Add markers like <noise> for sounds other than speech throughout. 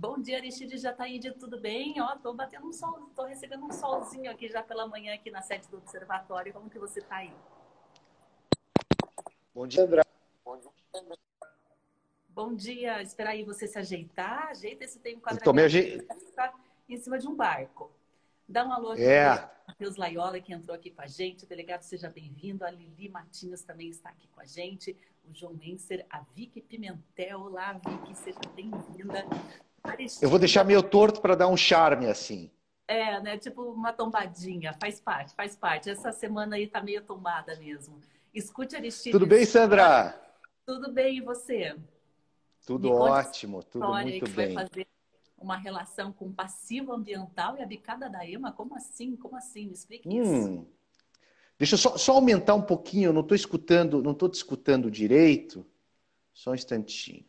Bom dia, Aristide Jataíde, tudo bem? Ó, tô batendo um sol, tô recebendo um solzinho aqui já pela manhã aqui na sede do observatório. Como que você tá aí? Bom dia, André. Bom dia. Espera aí você se ajeitar. Ajeita esse tem um quadradinho. Aje... Tá em cima de um barco. Dá um alô aqui é. Matheus Laiola, que entrou aqui com a gente. O delegado, seja bem-vindo. A Lili Martins também está aqui com a gente. O João Menser, a Vicky Pimentel. Olá, Vicky, seja bem-vinda. Eu vou deixar meio torto para dar um charme assim. É, né? Tipo uma tombadinha. Faz parte, faz parte. Essa semana aí tá meio tombada mesmo. Escute Aristide. Tudo bem, Sandra? Tudo bem, e você? Tudo ótimo, tudo muito que bem. Vai fazer uma relação com o passivo ambiental e a bicada da EMA? Como assim? Como assim? Me explique hum. isso. Deixa eu só, só, aumentar um pouquinho, eu não estou escutando, não estou te escutando direito. Só um instantinho.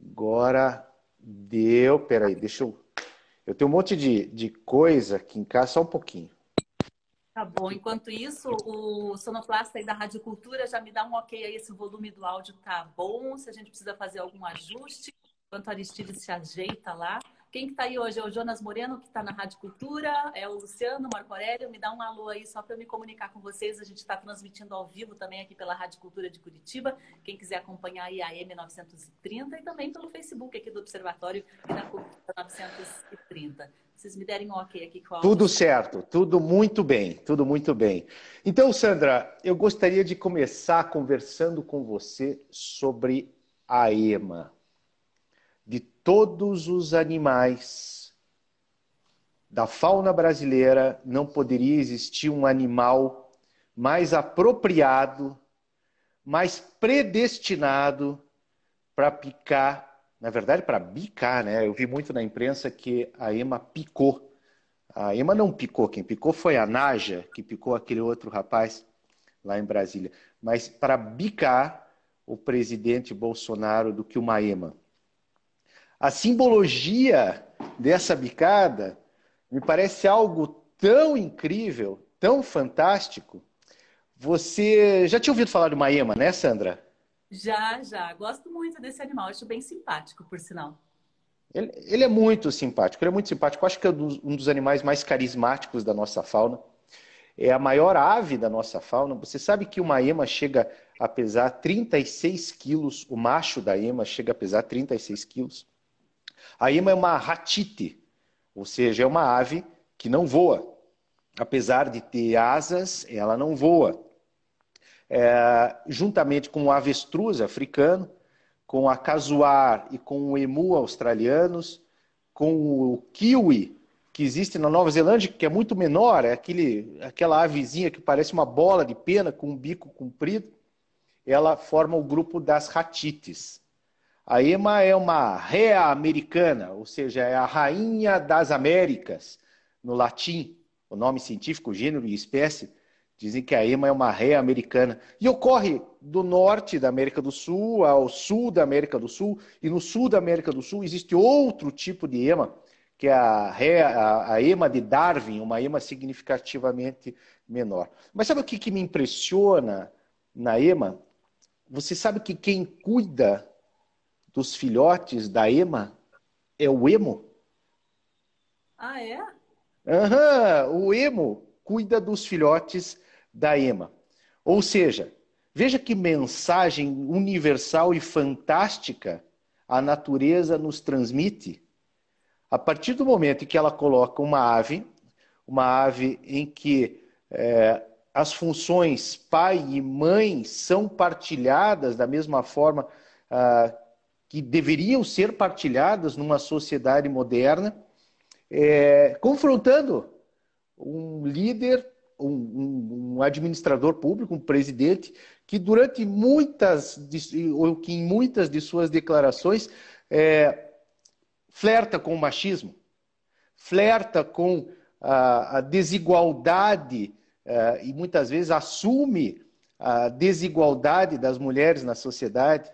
Agora deu. Peraí, deixa eu. Eu tenho um monte de, de coisa aqui em casa, só um pouquinho. Tá bom. Enquanto isso, o sonoplasta aí da Rádio Cultura já me dá um ok aí se o volume do áudio tá bom, se a gente precisa fazer algum ajuste enquanto a Aristides se ajeita lá. Quem que está aí hoje é o Jonas Moreno, que está na Rádio Cultura, é o Luciano, Marco Aurélio. Me dá um alô aí só para eu me comunicar com vocês. A gente está transmitindo ao vivo também aqui pela Rádio Cultura de Curitiba. Quem quiser acompanhar aí a M930 e também pelo Facebook aqui do Observatório e da Cultura 930. Vocês me derem um ok aqui com a Tudo certo, tudo muito bem, tudo muito bem. Então, Sandra, eu gostaria de começar conversando com você sobre a EMA todos os animais da fauna brasileira, não poderia existir um animal mais apropriado, mais predestinado para picar, na verdade, para bicar, né? Eu vi muito na imprensa que a Ema picou. A Ema não picou, quem picou foi a Naja, que picou aquele outro rapaz lá em Brasília. Mas para bicar o presidente Bolsonaro do que uma Ema. A simbologia dessa bicada me parece algo tão incrível, tão fantástico. Você já tinha ouvido falar do Maema, né, Sandra? Já, já. Gosto muito desse animal. Acho bem simpático, por sinal. Ele, ele é muito simpático. Ele é muito simpático. Acho que é um dos animais mais carismáticos da nossa fauna. É a maior ave da nossa fauna. Você sabe que o Maema chega a pesar 36 quilos. O macho da ema chega a pesar 36 quilos. A ima é uma ratite, ou seja, é uma ave que não voa. Apesar de ter asas, ela não voa. É, juntamente com o avestruz africano, com a casuar e com o emu australianos, com o kiwi, que existe na Nova Zelândia, que é muito menor, é aquele, aquela avezinha que parece uma bola de pena com um bico comprido, ela forma o grupo das ratites. A Ema é uma rea americana, ou seja, é a rainha das Américas, no latim, o nome científico, gênero e espécie, dizem que a ema é uma rea americana. E ocorre do norte da América do Sul ao sul da América do Sul, e no sul da América do Sul existe outro tipo de ema, que é a, rea, a, a ema de Darwin, uma ema significativamente menor. Mas sabe o que, que me impressiona na ema? Você sabe que quem cuida dos filhotes da Ema é o emo. Ah, é? Uhum, o emo cuida dos filhotes da Ema. Ou seja, veja que mensagem universal e fantástica a natureza nos transmite. A partir do momento em que ela coloca uma ave, uma ave em que é, as funções pai e mãe são partilhadas da mesma forma ah, que deveriam ser partilhadas numa sociedade moderna, é, confrontando um líder, um, um, um, administrador público, um presidente, que durante muitas, ou que em muitas de suas declarações, é, flerta com o machismo, flerta com a, a desigualdade é, e muitas vezes assume a desigualdade das mulheres na sociedade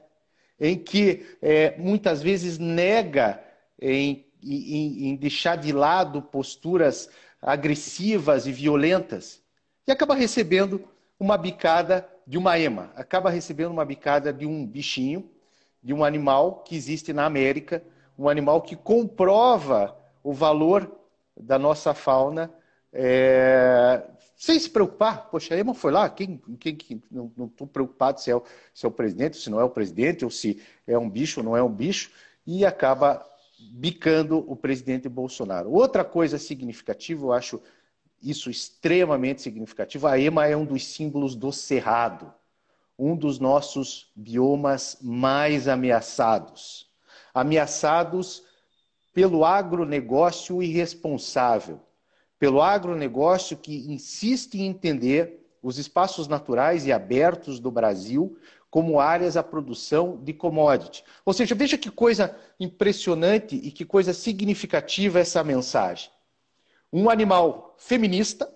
em que é, muitas vezes nega em, em, em deixar de lado posturas agressivas e violentas e acaba recebendo uma bicada de uma ema, acaba recebendo uma bicada de um bichinho, de um animal que existe na América, um animal que comprova o valor da nossa fauna é, sem se preocupar. Poxa, a Ema foi lá, quem, quem, quem não estou preocupado se é, o, se é o presidente, se não é o presidente, ou se é um bicho ou não é um bicho, e acaba bicando o presidente Bolsonaro. Outra coisa significativa, eu acho isso extremamente significativo, a EMA é um dos símbolos do cerrado, um dos nossos biomas mais ameaçados. Ameaçados pelo agronegócio irresponsável, pelo agronegócio que insiste em entender os espaços naturais e abertos do Brasil como áreas à produção de commodity. Ou seja, veja que coisa impressionante e que coisa significativa essa mensagem. Um animal feminista,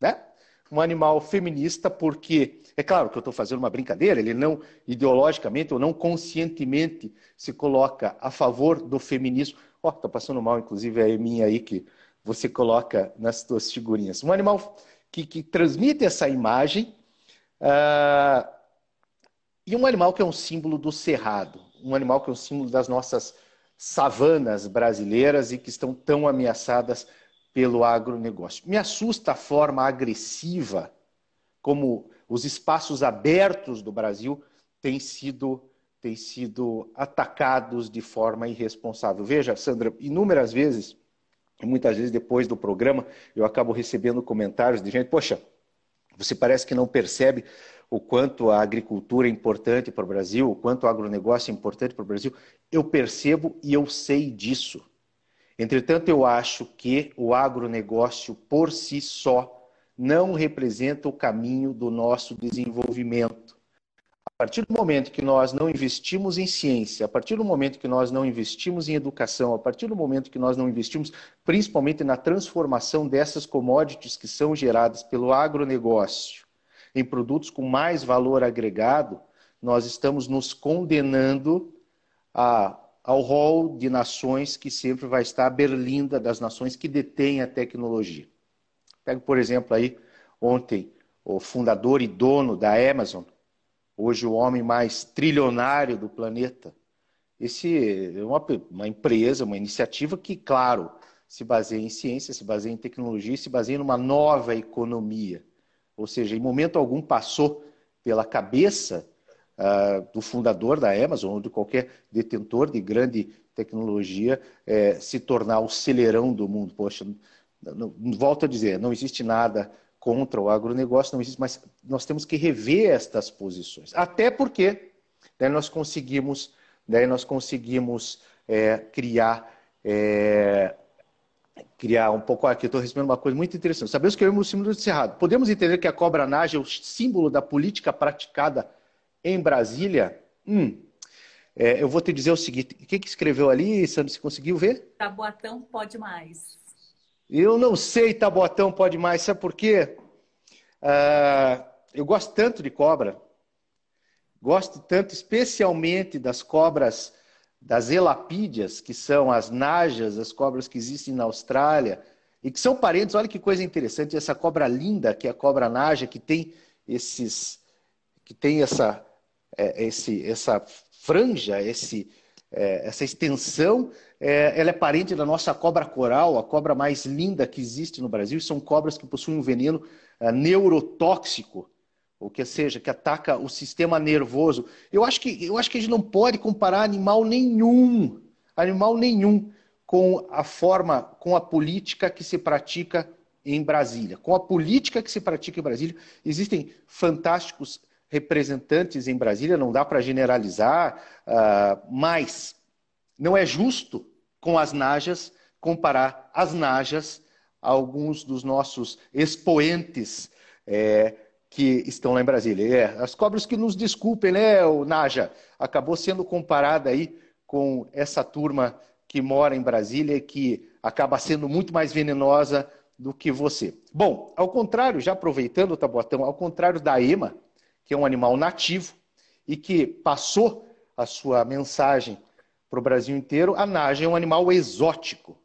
né? Um animal feminista porque, é claro que eu estou fazendo uma brincadeira, ele não ideologicamente ou não conscientemente se coloca a favor do feminismo. Ó, oh, tá passando mal, inclusive, a minha aí que você coloca nas suas figurinhas. Um animal que, que transmite essa imagem uh, e um animal que é um símbolo do cerrado, um animal que é um símbolo das nossas savanas brasileiras e que estão tão ameaçadas pelo agronegócio. Me assusta a forma agressiva como os espaços abertos do Brasil têm sido, têm sido atacados de forma irresponsável. Veja, Sandra, inúmeras vezes, muitas vezes depois do programa, eu acabo recebendo comentários de gente, poxa, você parece que não percebe o quanto a agricultura é importante para o Brasil, o quanto o agronegócio é importante para o Brasil. Eu percebo e eu sei disso. Entretanto, eu acho que o agronegócio por si só não representa o caminho do nosso desenvolvimento. A partir do momento que nós não investimos em ciência, a partir do momento que nós não investimos em educação, a partir do momento que nós não investimos principalmente na transformação dessas commodities que são geradas pelo agronegócio, em produtos com mais valor agregado, nós estamos nos condenando a, ao rol de nações que sempre vai estar a berlinda das nações que detêm a tecnologia. Pego, por exemplo, aí, ontem, o fundador e dono da Amazon, hoje o homem mais trilionário do planeta. Esse é uma, uma empresa, uma iniciativa que, claro, se baseia em ciência, se baseia em tecnologia, se baseia numa nova economia. Ou seja, em momento algum passou pela cabeça uh, do fundador da Amazon ou de qualquer detentor de grande tecnologia eh, se tornar o celeirão do mundo. Poxa, não, não, volto a dizer, não existe nada contra o agronegócio, não existe, mas nós temos que rever estas posições. Até porque daí nós conseguimos, daí nós conseguimos é, criar é, criar um pouco aqui, estou recebendo uma coisa muito interessante. Sabemos que é o símbolo do Cerrado. Podemos entender que a cobra naja é o símbolo da política praticada em Brasília? Hum. É, eu vou te dizer o seguinte: o que, escreveu ali, Sandro? Você conseguiu ver? Taboatão pode mais. Eu não sei, Taboatão pode mais. Sabe por quê? Uh, eu gosto tanto de cobra. Gosto tanto, especialmente das cobras das elapídeas, que são as najas, as cobras que existem na Austrália, e que são parentes, olha que coisa interessante, essa cobra linda, que é a cobra naja, que tem esses, que tem essa, é, esse, essa franja, esse, é, essa extensão, é, ela é parente da nossa cobra coral, a cobra mais linda que existe no Brasil, são cobras que possuem um veneno é, neurotóxico, ou que seja, que ataca o sistema nervoso. Eu acho que, eu acho que a gente não pode comparar animal nenhum, animal nenhum, com a forma, com a política que se pratica em Brasília. Com a política que se pratica em Brasília, existem fantásticos representantes em Brasília, não dá para generalizar, uh, mas não é justo com as najas comparar as najas a alguns dos nossos expoentes. É, que estão lá em Brasília. É, as cobras que nos desculpem, né, o Naja? Acabou sendo comparada aí com essa turma que mora em Brasília e que acaba sendo muito mais venenosa do que você. Bom, ao contrário, já aproveitando o tabuatão, ao contrário da ema, que é um animal nativo e que passou a sua mensagem para o Brasil inteiro, a naja é um animal exótico.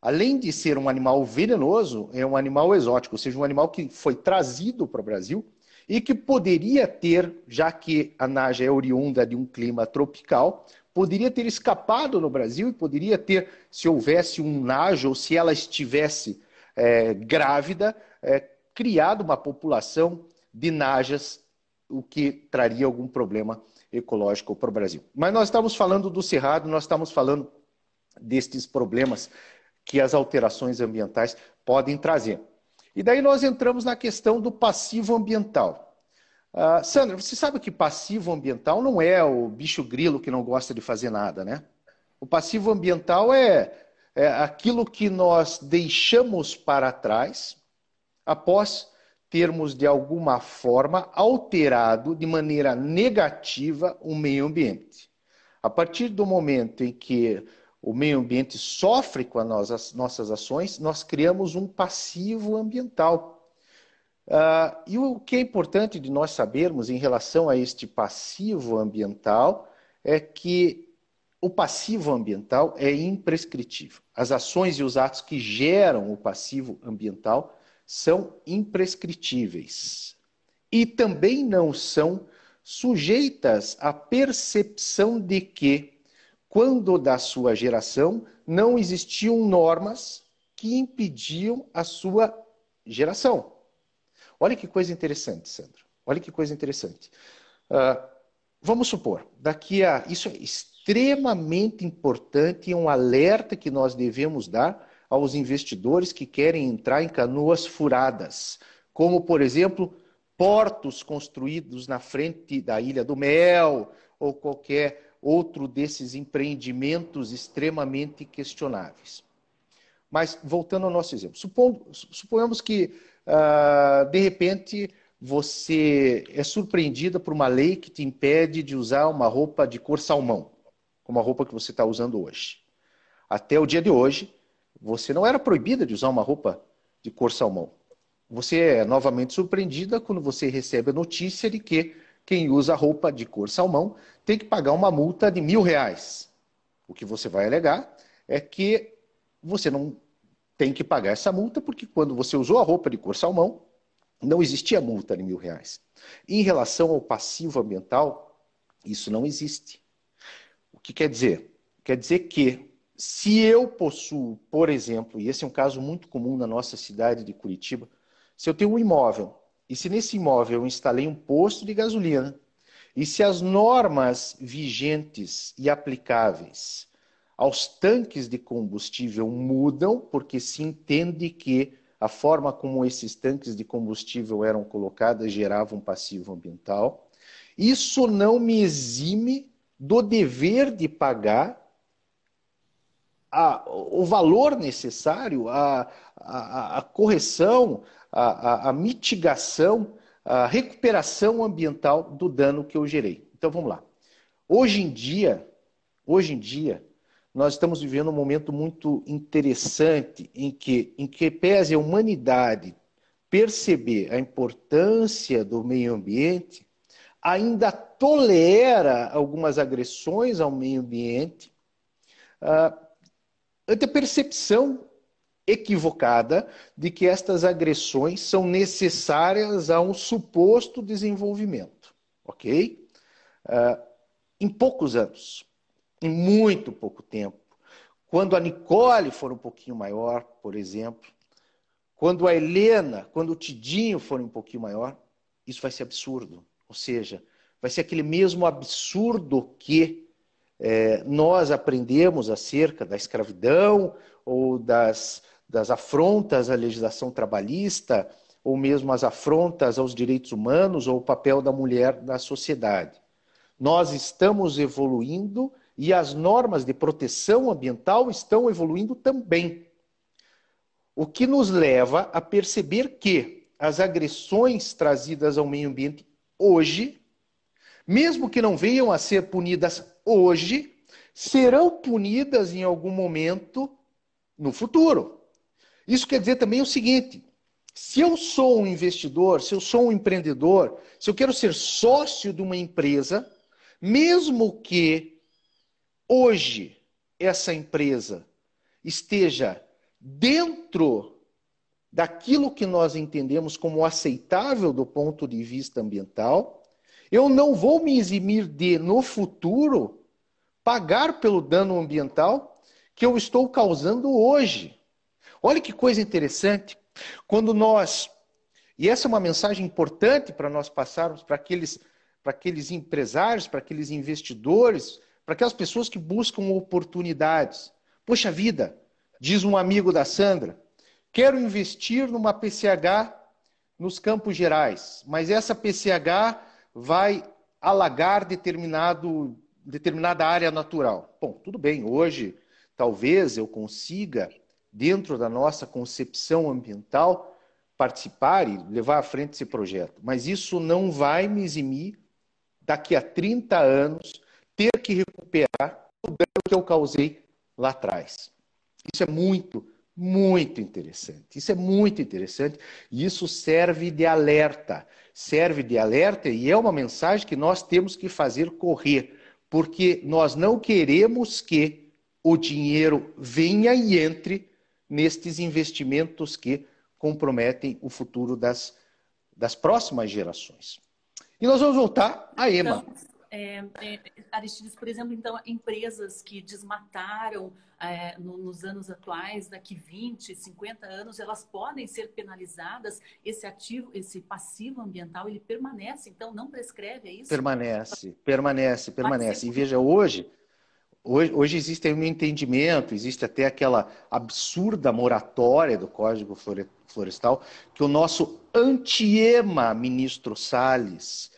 Além de ser um animal venenoso, é um animal exótico, ou seja, um animal que foi trazido para o Brasil e que poderia ter, já que a naja é oriunda de um clima tropical, poderia ter escapado no Brasil e poderia ter, se houvesse um najo ou se ela estivesse é, grávida, é, criado uma população de najas, o que traria algum problema ecológico para o Brasil. Mas nós estamos falando do cerrado, nós estamos falando destes problemas que as alterações ambientais podem trazer. E daí nós entramos na questão do passivo ambiental. Uh, Sandra, você sabe que passivo ambiental não é o bicho grilo que não gosta de fazer nada, né? O passivo ambiental é, é aquilo que nós deixamos para trás após termos, de alguma forma, alterado de maneira negativa o meio ambiente. A partir do momento em que o meio ambiente sofre com as nossas ações, nós criamos um passivo ambiental. Uh, e o que é importante de nós sabermos em relação a este passivo ambiental é que o passivo ambiental é imprescritível. As ações e os atos que geram o passivo ambiental são imprescritíveis. E também não são sujeitas à percepção de que quando da sua geração não existiam normas que impediam a sua geração. Olha que coisa interessante, Sandro. Olha que coisa interessante. Uh, vamos supor, daqui a. Isso é extremamente importante e um alerta que nós devemos dar aos investidores que querem entrar em canoas furadas, como, por exemplo, portos construídos na frente da Ilha do Mel ou qualquer outro desses empreendimentos extremamente questionáveis. Mas, voltando ao nosso exemplo, suponhamos que, uh, de repente, você é surpreendida por uma lei que te impede de usar uma roupa de cor salmão, como a roupa que você está usando hoje. Até o dia de hoje, você não era proibida de usar uma roupa de cor salmão. Você é novamente surpreendida quando você recebe a notícia de que quem usa roupa de cor salmão tem que pagar uma multa de mil reais. O que você vai alegar é que você não tem que pagar essa multa porque quando você usou a roupa de cor salmão, não existia multa de mil reais. Em relação ao passivo ambiental, isso não existe. O que quer dizer? Quer dizer que se eu possuo, por exemplo, e esse é um caso muito comum na nossa cidade de Curitiba, se eu tenho um imóvel e se nesse imóvel eu instalei um posto de gasolina, e se as normas vigentes e aplicáveis aos tanques de combustível mudam, porque se entende que a forma como esses tanques de combustível eram colocados gerava um passivo ambiental, isso não me exime do dever de pagar a, o valor necessário, a, a, a correção, a, mitigação, a recuperação ambiental do dano que eu gerei. Então vamos lá. Hoje em dia, hoje em dia, nós estamos vivendo um momento muito interessante em que, em que pese a humanidade perceber a importância do meio ambiente, ainda tolera algumas agressões ao meio ambiente, uh, ante a percepção equivocada de que estas agressões são necessárias a um suposto desenvolvimento. Ok? Uh, em poucos anos, em muito pouco tempo, quando a Nicole for um pouquinho maior, por exemplo, quando a Helena, quando o Tidinho for um pouquinho maior, isso vai ser absurdo. Ou seja, vai ser aquele mesmo absurdo que é, nós aprendemos acerca da escravidão ou das das afrontas à legislação trabalhista, ou mesmo as afrontas aos direitos humanos ou o papel da mulher na sociedade. Nós estamos evoluindo e as normas de proteção ambiental estão evoluindo também. O que nos leva a perceber que as agressões trazidas ao meio ambiente hoje, mesmo que não venham a ser punidas hoje, serão punidas em algum momento no futuro. Isso quer dizer também o seguinte: se eu sou um investidor, se eu sou um empreendedor, se eu quero ser sócio de uma empresa, mesmo que hoje essa empresa esteja dentro daquilo que nós entendemos como aceitável do ponto de vista ambiental, eu não vou me eximir de, no futuro, pagar pelo dano ambiental que eu estou causando hoje. Olha que coisa interessante. Quando nós, e essa é uma mensagem importante para nós passarmos para aqueles, para aqueles empresários, para aqueles investidores, para aquelas pessoas que buscam oportunidades. Poxa vida, diz um amigo da Sandra, quero investir numa PCH nos Campos Gerais, mas essa PCH vai alagar determinado, determinada área natural. Bom, tudo bem, hoje talvez eu consiga, dentro da nossa concepção ambiental, participar e levar à frente esse projeto, mas isso não vai me eximir daqui a 30 anos ter que recuperar o dano que eu causei lá atrás. Isso é muito muito interessante. Isso é muito interessante e isso serve de alerta. Serve de alerta e é uma mensagem que nós temos que fazer correr, porque nós não queremos que o dinheiro venha e entre nestes investimentos que comprometem o futuro das, das próximas gerações. E nós vamos voltar à EMA. Então, é, é, Aristides, por exemplo, então, empresas que desmataram é, no, nos anos atuais, daqui 20, 50 anos, elas podem ser penalizadas. Esse ativo, esse passivo ambiental, ele permanece, então não prescreve, é isso? Permanece, permanece, permanece. E veja, hoje, hoje, hoje existe um entendimento, existe até aquela absurda moratória do Código Florestal, que o nosso antiema, ministro Salles,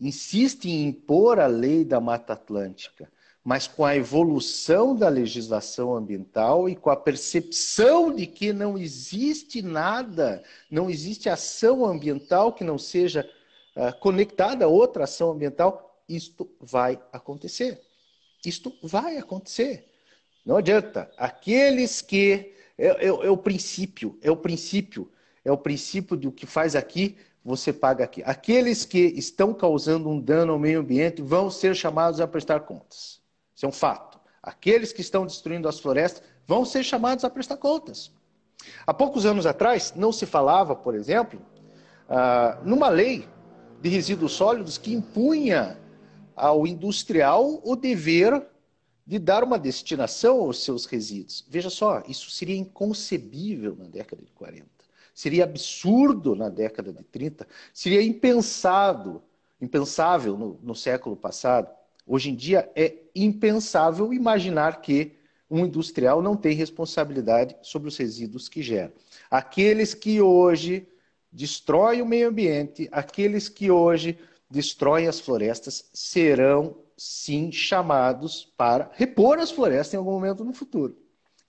insiste em impor a lei da Mata Atlântica, mas com a evolução da legislação ambiental e com a percepção de que não existe nada, não existe ação ambiental que não seja uh, conectada a outra ação ambiental, isto vai acontecer. Isto vai acontecer. Não adianta. Aqueles que. É, é, é o princípio, é o princípio, é o princípio do que faz aqui você paga aqui. Aqueles que estão causando um dano ao meio ambiente vão ser chamados a prestar contas. Isso é um fato. Aqueles que estão destruindo as florestas vão ser chamados a prestar contas. Há poucos anos atrás, não se falava, por exemplo, uh, numa lei de resíduos sólidos que impunha ao industrial o dever de dar uma destinação aos seus resíduos. Veja só, isso seria inconcebível na década de 40. Seria absurdo na década de 30, seria impensado, impensável no, no século passado. Hoje em dia é impensável imaginar que um industrial não tem responsabilidade sobre os resíduos que gera. Aqueles que hoje destroem o meio ambiente, aqueles que hoje destroem as florestas, serão sim chamados para repor as florestas em algum momento no futuro.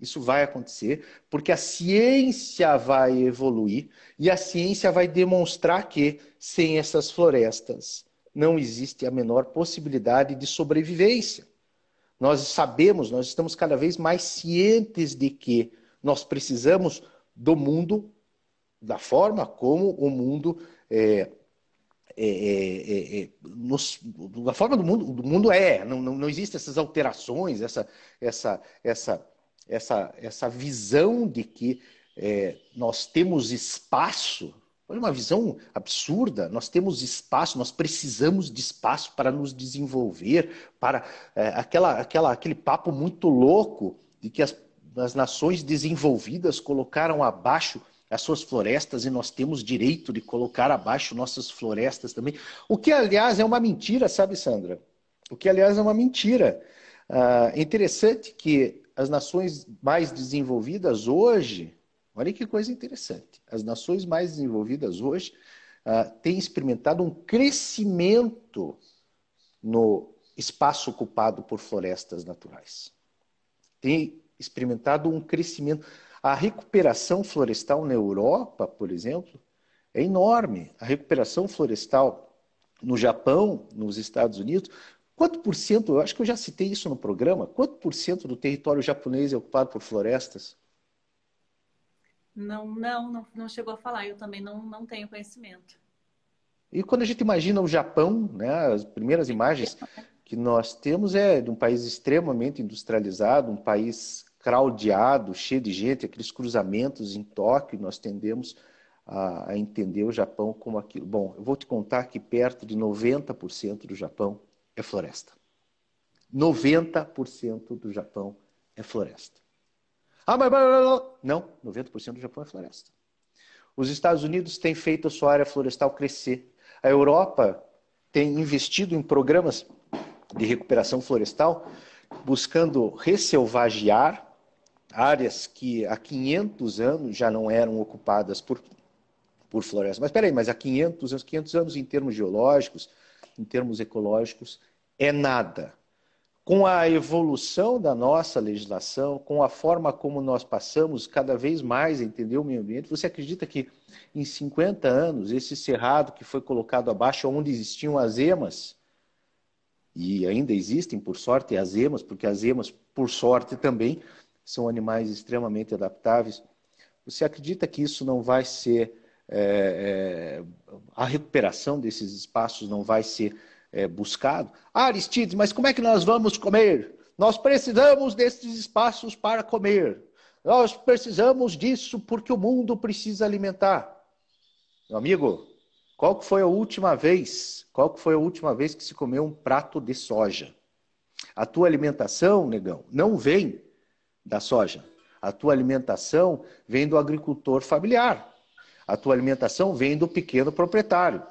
Isso vai acontecer porque a ciência vai evoluir e a ciência vai demonstrar que sem essas florestas não existe a menor possibilidade de sobrevivência. Nós sabemos, nós estamos cada vez mais cientes de que nós precisamos do mundo da forma como o mundo é, é, é, é, nos, da forma do mundo, do mundo é. Não, não, não existem essas alterações, essa, essa, essa essa, essa visão de que é, nós temos espaço. Olha uma visão absurda. Nós temos espaço, nós precisamos de espaço para nos desenvolver, para é, aquela, aquela, aquele papo muito louco de que as, as nações desenvolvidas colocaram abaixo as suas florestas e nós temos direito de colocar abaixo nossas florestas também. O que, aliás, é uma mentira, sabe, Sandra? O que, aliás, é uma mentira. Ah, é interessante que as nações mais desenvolvidas hoje, olha que coisa interessante, as nações mais desenvolvidas hoje uh, têm experimentado um crescimento no espaço ocupado por florestas naturais. Tem experimentado um crescimento. A recuperação florestal na Europa, por exemplo, é enorme. A recuperação florestal no Japão, nos Estados Unidos, Quanto por cento, eu acho que eu já citei isso no programa, quanto por cento do território japonês é ocupado por florestas? Não, não, não, não chegou a falar, eu também não, não tenho conhecimento. E quando a gente imagina o Japão, né, as primeiras <laughs> imagens que nós temos é de um país extremamente industrializado, um país craudiado, cheio de gente, aqueles cruzamentos em Tóquio, nós tendemos a, a entender o Japão como aquilo. Bom, eu vou te contar que perto de 90% do Japão é floresta. 90% do Japão é floresta. Ah, mas não, 90% do Japão é floresta. Os Estados Unidos têm feito a sua área florestal crescer. A Europa tem investido em programas de recuperação florestal, buscando resselvagear áreas que há 500 anos já não eram ocupadas por, por floresta. Mas espera aí, mas há 500 anos, 500 anos em termos geológicos, em termos ecológicos, é nada. Com a evolução da nossa legislação, com a forma como nós passamos cada vez mais a entender o meio ambiente, você acredita que em 50 anos, esse cerrado que foi colocado abaixo, onde existiam as emas, e ainda existem, por sorte, as emas, porque as emas, por sorte, também são animais extremamente adaptáveis. Você acredita que isso não vai ser. É, é, a recuperação desses espaços não vai ser é, buscado? Ah, Aristides, mas como é que nós vamos comer? Nós precisamos desses espaços para comer. Nós precisamos disso porque o mundo precisa alimentar. Meu amigo, qual que foi a última vez? Qual que foi a última vez que se comeu um prato de soja? A tua alimentação, negão, não vem da soja. A tua alimentação vem do agricultor familiar. A tua alimentação vem do pequeno proprietário.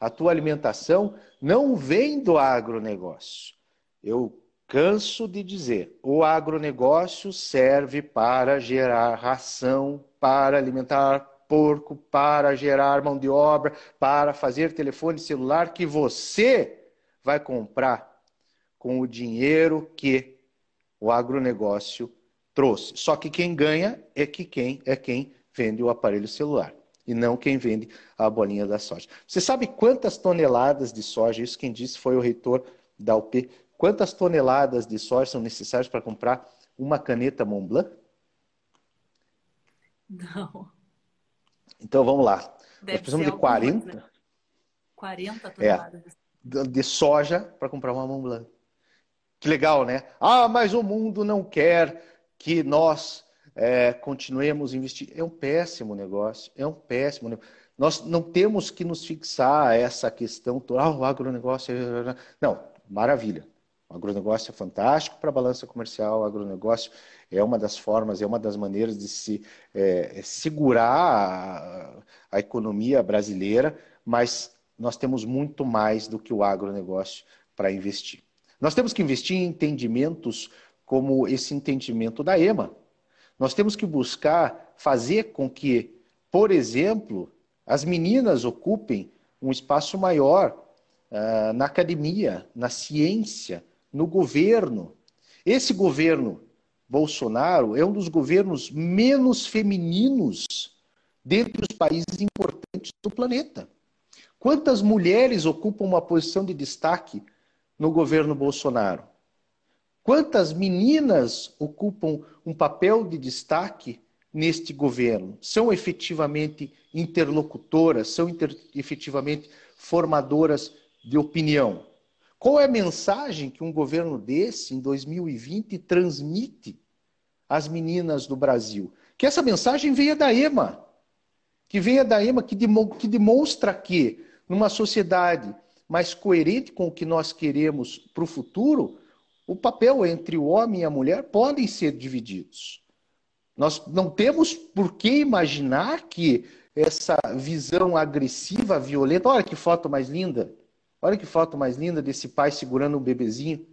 A tua alimentação não vem do agronegócio. Eu canso de dizer, o agronegócio serve para gerar ração, para alimentar porco, para gerar mão de obra, para fazer telefone celular que você vai comprar com o dinheiro que o agronegócio trouxe. Só que quem ganha é que quem é quem vende o aparelho celular e não quem vende a bolinha da soja. Você sabe quantas toneladas de soja, isso quem disse foi o reitor da UP, quantas toneladas de soja são necessárias para comprar uma caneta Montblanc? Não. Então vamos lá. Deve Nós precisamos de 40. 40 toneladas. É, de soja para comprar uma Mont Blanc. Que legal, né? Ah, mas o mundo não quer que nós é, continuemos investindo. É um péssimo negócio. É um péssimo negócio. Nós não temos que nos fixar essa questão. Ah, o agronegócio. É... Não, maravilha. O agronegócio é fantástico para a balança comercial. O agronegócio é uma das formas, é uma das maneiras de se é, é, segurar a, a economia brasileira, mas nós temos muito mais do que o agronegócio para investir. Nós temos que investir em entendimentos como esse entendimento da EMA. Nós temos que buscar fazer com que, por exemplo, as meninas ocupem um espaço maior uh, na academia, na ciência, no governo. Esse governo Bolsonaro é um dos governos menos femininos dentre os países importantes do planeta. Quantas mulheres ocupam uma posição de destaque no governo Bolsonaro? Quantas meninas ocupam um papel de destaque neste governo? São efetivamente interlocutoras, são inter efetivamente formadoras de opinião? Qual é a mensagem que um governo desse, em 2020, transmite às meninas do Brasil? Que essa mensagem venha da EMA, que venha da EMA, que, que demonstra que, numa sociedade mais coerente com o que nós queremos para o futuro, o papel entre o homem e a mulher podem ser divididos. Nós não temos por que imaginar que essa visão agressiva, violenta, olha que foto mais linda, Olha que foto mais linda desse pai segurando um bebezinho.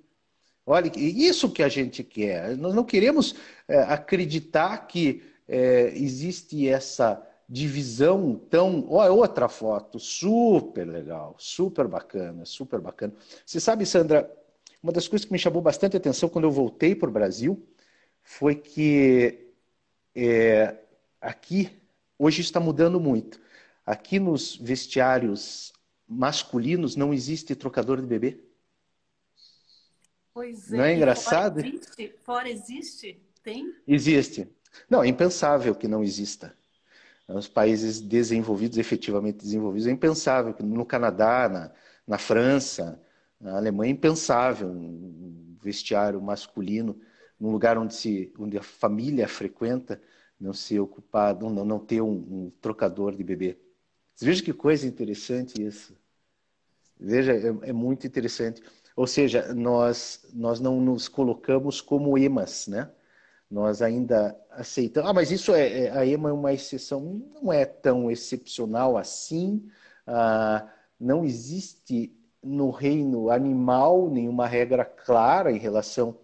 Olha, isso que a gente quer. Nós não queremos é, acreditar que é, existe essa divisão tão. Olha, outra foto, super legal, super bacana, super bacana. Você sabe, Sandra, uma das coisas que me chamou bastante atenção quando eu voltei para o Brasil foi que é, aqui, hoje está mudando muito. Aqui nos vestiários masculinos não existe trocador de bebê? Pois é. Não é engraçado? Fora existe? Fora existe? Tem? Existe. Não, é impensável que não exista. Nos países desenvolvidos, efetivamente desenvolvidos, é impensável. No Canadá, na, na França, na Alemanha, é impensável um vestiário masculino num lugar onde, se, onde a família frequenta não ser ocupado, não, não ter um, um trocador de bebê. Veja que coisa interessante isso. Veja, é, é muito interessante. Ou seja, nós, nós não nos colocamos como emas, né? Nós ainda aceitamos. Ah, mas isso é, é a EMA é uma exceção. Não é tão excepcional assim. Ah, não existe no reino animal nenhuma regra clara em relação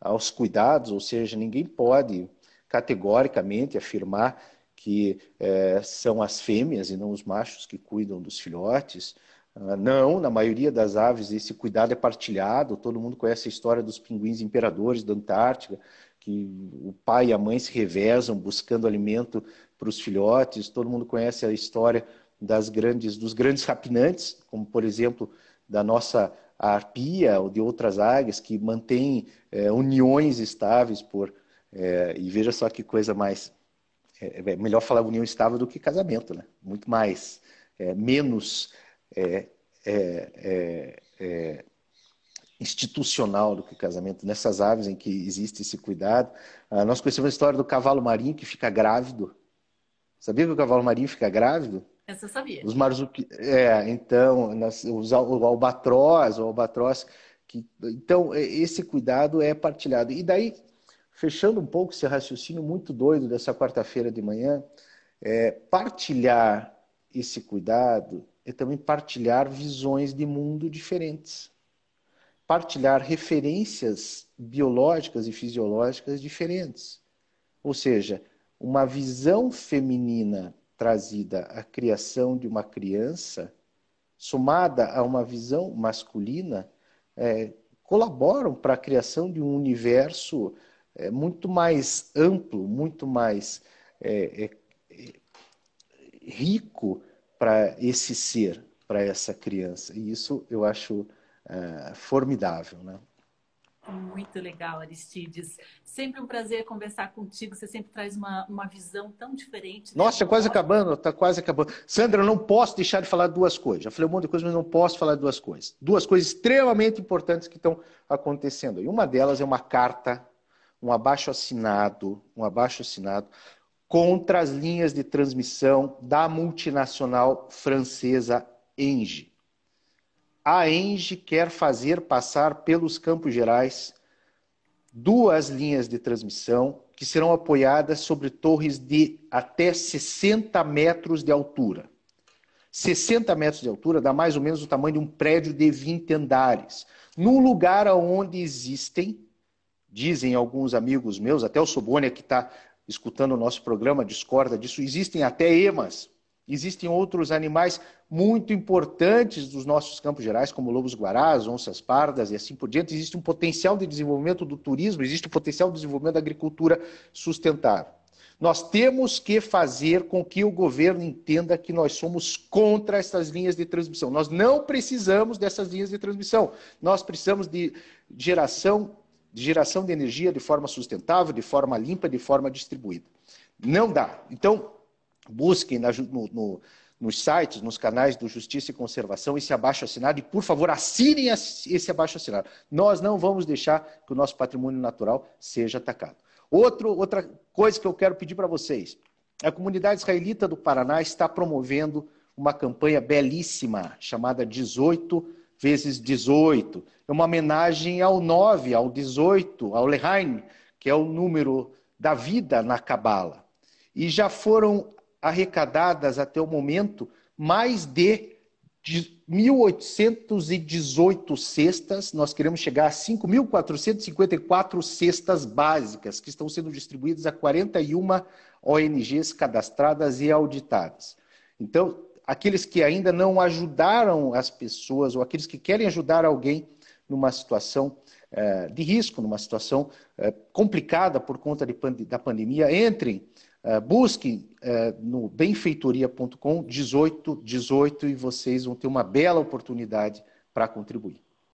aos cuidados, ou seja, ninguém pode categoricamente afirmar que é, são as fêmeas e não os machos que cuidam dos filhotes. Ah, não, na maioria das aves esse cuidado é partilhado. Todo mundo conhece a história dos pinguins imperadores da Antártica, que o pai e a mãe se revezam buscando alimento para os filhotes. Todo mundo conhece a história das grandes, dos grandes rapinantes, como por exemplo da nossa arpia ou de outras águias que mantêm é, uniões estáveis por é, e veja só que coisa mais é, é, melhor falar união estável do que casamento, né? Muito mais é, menos é, institucional do que casamento. Nessas aves em que existe esse cuidado, ah, nós conhecemos a história do cavalo marinho que fica grávido. Sabia que o cavalo marinho fica grávido? Essa eu sabia. Os marzupi... É, então, nas, os, o albatroz, o albatroz. Que... Então, esse cuidado é partilhado. E daí, fechando um pouco esse raciocínio muito doido dessa quarta-feira de manhã, é, partilhar esse cuidado é também partilhar visões de mundo diferentes. Partilhar referências biológicas e fisiológicas diferentes. Ou seja, uma visão feminina trazida à criação de uma criança, somada a uma visão masculina, é, colaboram para a criação de um universo é, muito mais amplo, muito mais é, é rico para esse ser, para essa criança. E isso eu acho é, formidável, né? Muito legal, Aristides. Sempre um prazer conversar contigo. Você sempre traz uma, uma visão tão diferente. Né? Nossa, quase acabando, está quase acabando. Sandra, eu não posso deixar de falar duas coisas. Já falei um monte de coisas, mas não posso falar duas coisas. Duas coisas extremamente importantes que estão acontecendo. E uma delas é uma carta, um abaixo assinado, um abaixo assinado contra as linhas de transmissão da multinacional francesa Engie. A Engie quer fazer passar pelos Campos Gerais duas linhas de transmissão que serão apoiadas sobre torres de até 60 metros de altura. 60 metros de altura dá mais ou menos o tamanho de um prédio de 20 andares. Num lugar onde existem, dizem alguns amigos meus, até o Sobônia que está escutando o nosso programa discorda disso. Existem até emas, existem outros animais muito importantes dos nossos campos gerais, como lobos guarás, onças pardas e assim por diante. Existe um potencial de desenvolvimento do turismo, existe um potencial de desenvolvimento da agricultura sustentável. Nós temos que fazer com que o governo entenda que nós somos contra essas linhas de transmissão. Nós não precisamos dessas linhas de transmissão. Nós precisamos de geração de geração de energia de forma sustentável, de forma limpa, de forma distribuída. Não dá. Então, busquem no, no, nos sites, nos canais do Justiça e Conservação esse abaixo assinado e, por favor, assinem esse abaixo assinado. Nós não vamos deixar que o nosso patrimônio natural seja atacado. Outro, outra coisa que eu quero pedir para vocês: a comunidade israelita do Paraná está promovendo uma campanha belíssima chamada 18 vezes 18. É uma homenagem ao 9, ao 18, ao Lehain, que é o número da vida na Cabala. E já foram arrecadadas até o momento mais de 1.818 cestas, nós queremos chegar a 5.454 cestas básicas, que estão sendo distribuídas a 41 ONGs cadastradas e auditadas. Então, aqueles que ainda não ajudaram as pessoas, ou aqueles que querem ajudar alguém numa situação eh, de risco, numa situação eh, complicada por conta de, da pandemia, entrem, eh, busquem no benfeitoria.com 1818 e vocês vão ter uma bela oportunidade para contribuir.